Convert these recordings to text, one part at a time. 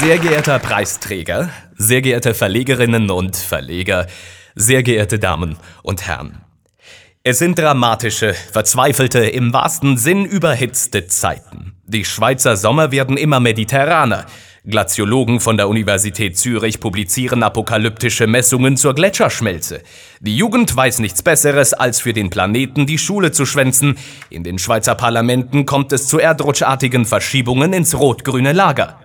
Sehr geehrter Preisträger, sehr geehrte Verlegerinnen und Verleger, sehr geehrte Damen und Herren. Es sind dramatische, verzweifelte, im wahrsten Sinn überhitzte Zeiten. Die Schweizer Sommer werden immer mediterraner. Glaziologen von der Universität Zürich publizieren apokalyptische Messungen zur Gletscherschmelze. Die Jugend weiß nichts Besseres, als für den Planeten die Schule zu schwänzen. In den Schweizer Parlamenten kommt es zu erdrutschartigen Verschiebungen ins rot-grüne Lager.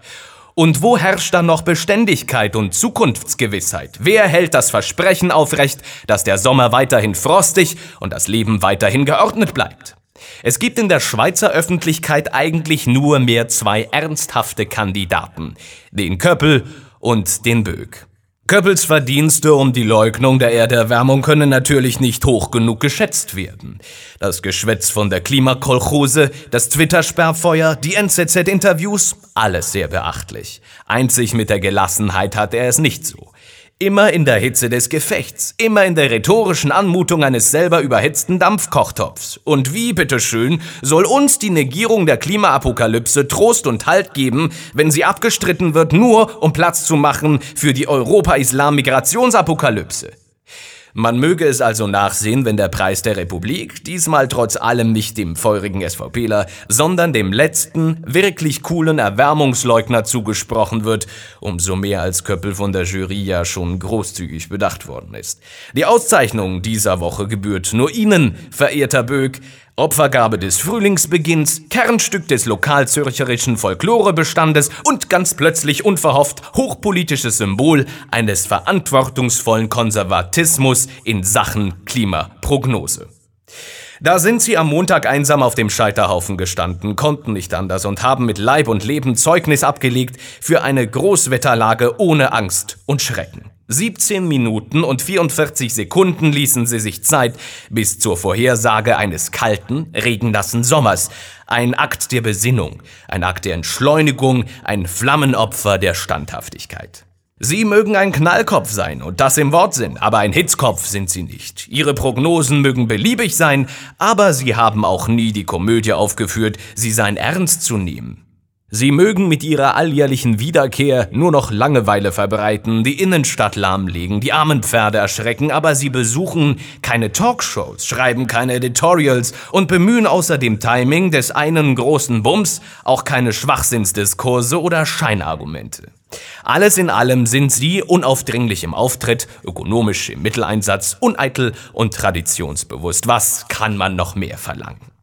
Und wo herrscht dann noch Beständigkeit und Zukunftsgewissheit? Wer hält das Versprechen aufrecht, dass der Sommer weiterhin frostig und das Leben weiterhin geordnet bleibt? Es gibt in der Schweizer Öffentlichkeit eigentlich nur mehr zwei ernsthafte Kandidaten, den Köppel und den Böck. Köppels Verdienste um die Leugnung der Erderwärmung können natürlich nicht hoch genug geschätzt werden. Das Geschwätz von der Klimakolchose, das Twitter-Sperrfeuer, die NZZ-Interviews, alles sehr beachtlich. Einzig mit der Gelassenheit hat er es nicht so. Immer in der Hitze des Gefechts, immer in der rhetorischen Anmutung eines selber überhitzten Dampfkochtopfs. Und wie, bitteschön, soll uns die Negierung der Klimaapokalypse Trost und Halt geben, wenn sie abgestritten wird, nur um Platz zu machen für die Europa-Islam-Migrationsapokalypse? Man möge es also nachsehen, wenn der Preis der Republik diesmal trotz allem nicht dem feurigen SVPler, sondern dem letzten, wirklich coolen Erwärmungsleugner zugesprochen wird, umso mehr als Köppel von der Jury ja schon großzügig bedacht worden ist. Die Auszeichnung dieser Woche gebührt nur Ihnen, verehrter Böck, Opfergabe des Frühlingsbeginns, Kernstück des lokalzürcherischen Folklorebestandes und ganz plötzlich unverhofft hochpolitisches Symbol eines verantwortungsvollen Konservatismus in Sachen Klimaprognose. Da sind sie am Montag einsam auf dem Scheiterhaufen gestanden, konnten nicht anders und haben mit Leib und Leben Zeugnis abgelegt für eine Großwetterlage ohne Angst und Schrecken. 17 Minuten und 44 Sekunden ließen sie sich Zeit bis zur Vorhersage eines kalten, regennassen Sommers. Ein Akt der Besinnung, ein Akt der Entschleunigung, ein Flammenopfer der Standhaftigkeit. Sie mögen ein Knallkopf sein und das im Wortsinn, aber ein Hitzkopf sind sie nicht. Ihre Prognosen mögen beliebig sein, aber sie haben auch nie die Komödie aufgeführt, sie seien ernst zu nehmen. Sie mögen mit ihrer alljährlichen Wiederkehr nur noch Langeweile verbreiten, die Innenstadt lahmlegen, die armen Pferde erschrecken, aber sie besuchen keine Talkshows, schreiben keine Editorials und bemühen außer dem Timing des einen großen Bums auch keine Schwachsinnsdiskurse oder Scheinargumente. Alles in allem sind sie unaufdringlich im Auftritt, ökonomisch im Mitteleinsatz, uneitel und traditionsbewusst. Was kann man noch mehr verlangen?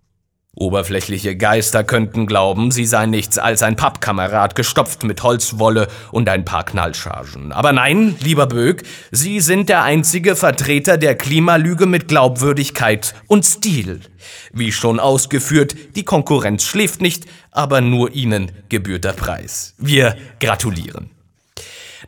Oberflächliche Geister könnten glauben, sie sei nichts als ein Pappkamerad, gestopft mit Holzwolle und ein paar Knallchargen. Aber nein, lieber Böck, Sie sind der einzige Vertreter der Klimalüge mit Glaubwürdigkeit und Stil. Wie schon ausgeführt, die Konkurrenz schläft nicht, aber nur Ihnen gebührt der Preis. Wir gratulieren.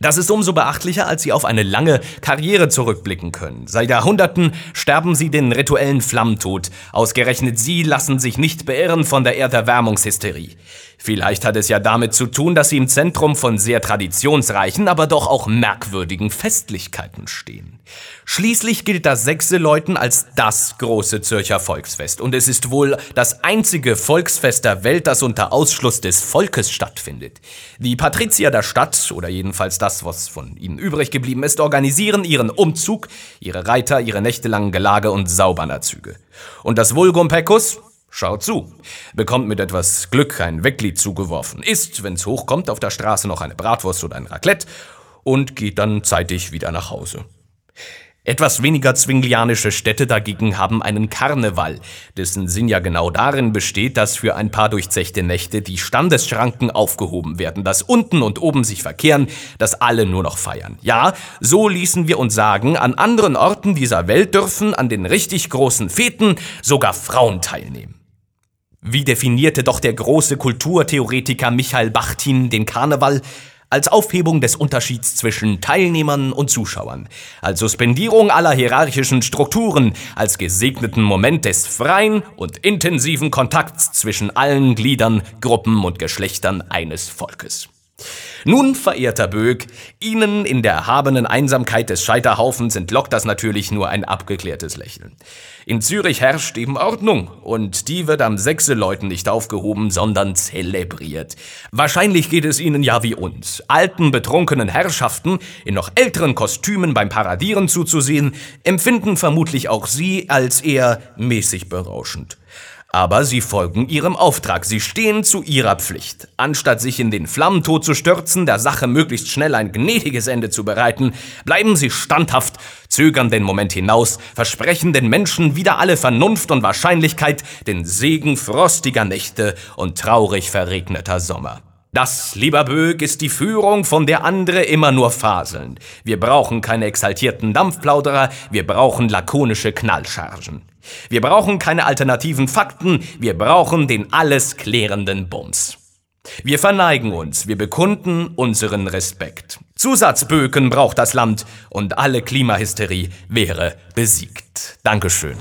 Das ist umso beachtlicher, als sie auf eine lange Karriere zurückblicken können. Seit Jahrhunderten sterben sie den rituellen Flammentod. Ausgerechnet sie lassen sich nicht beirren von der Erderwärmungshysterie. Vielleicht hat es ja damit zu tun, dass sie im Zentrum von sehr traditionsreichen, aber doch auch merkwürdigen Festlichkeiten stehen. Schließlich gilt das Sechseläuten als das große Zürcher Volksfest und es ist wohl das einzige Volksfest der Welt, das unter Ausschluss des Volkes stattfindet. Die Patrizier der Stadt, oder jedenfalls das, was von ihnen übrig geblieben ist, organisieren ihren Umzug, ihre Reiter, ihre nächtelangen Gelage und Saubannerzüge. Und das Vulgum Pecus, Schaut zu, bekommt mit etwas Glück ein Wecklied zugeworfen, isst, wenn's hochkommt, auf der Straße noch eine Bratwurst oder ein Raclette und geht dann zeitig wieder nach Hause. Etwas weniger zwinglianische Städte dagegen haben einen Karneval, dessen Sinn ja genau darin besteht, dass für ein paar durchzechte Nächte die Standesschranken aufgehoben werden, dass unten und oben sich verkehren, dass alle nur noch feiern. Ja, so ließen wir uns sagen, an anderen Orten dieser Welt dürfen an den richtig großen Feten sogar Frauen teilnehmen. Wie definierte doch der große Kulturtheoretiker Michael Bachtin den Karneval? Als Aufhebung des Unterschieds zwischen Teilnehmern und Zuschauern, als Suspendierung aller hierarchischen Strukturen, als gesegneten Moment des freien und intensiven Kontakts zwischen allen Gliedern, Gruppen und Geschlechtern eines Volkes. Nun, verehrter Böck, Ihnen in der erhabenen Einsamkeit des Scheiterhaufens entlockt das natürlich nur ein abgeklärtes Lächeln. In Zürich herrscht eben Ordnung und die wird am Sechseleuten nicht aufgehoben, sondern zelebriert. Wahrscheinlich geht es Ihnen ja wie uns, alten, betrunkenen Herrschaften in noch älteren Kostümen beim Paradieren zuzusehen, empfinden vermutlich auch Sie als eher mäßig berauschend. Aber sie folgen ihrem Auftrag, sie stehen zu ihrer Pflicht. Anstatt sich in den Flammentod zu stürzen, der Sache möglichst schnell ein gnädiges Ende zu bereiten, bleiben sie standhaft, zögern den Moment hinaus, versprechen den Menschen wieder alle Vernunft und Wahrscheinlichkeit, den Segen frostiger Nächte und traurig verregneter Sommer. Das, lieber Böck, ist die Führung, von der andere immer nur faseln. Wir brauchen keine exaltierten Dampfplauderer, wir brauchen lakonische Knallchargen. Wir brauchen keine alternativen Fakten, wir brauchen den alles klärenden Bums. Wir verneigen uns, wir bekunden unseren Respekt. Zusatzböken braucht das Land und alle Klimahysterie wäre besiegt. Dankeschön.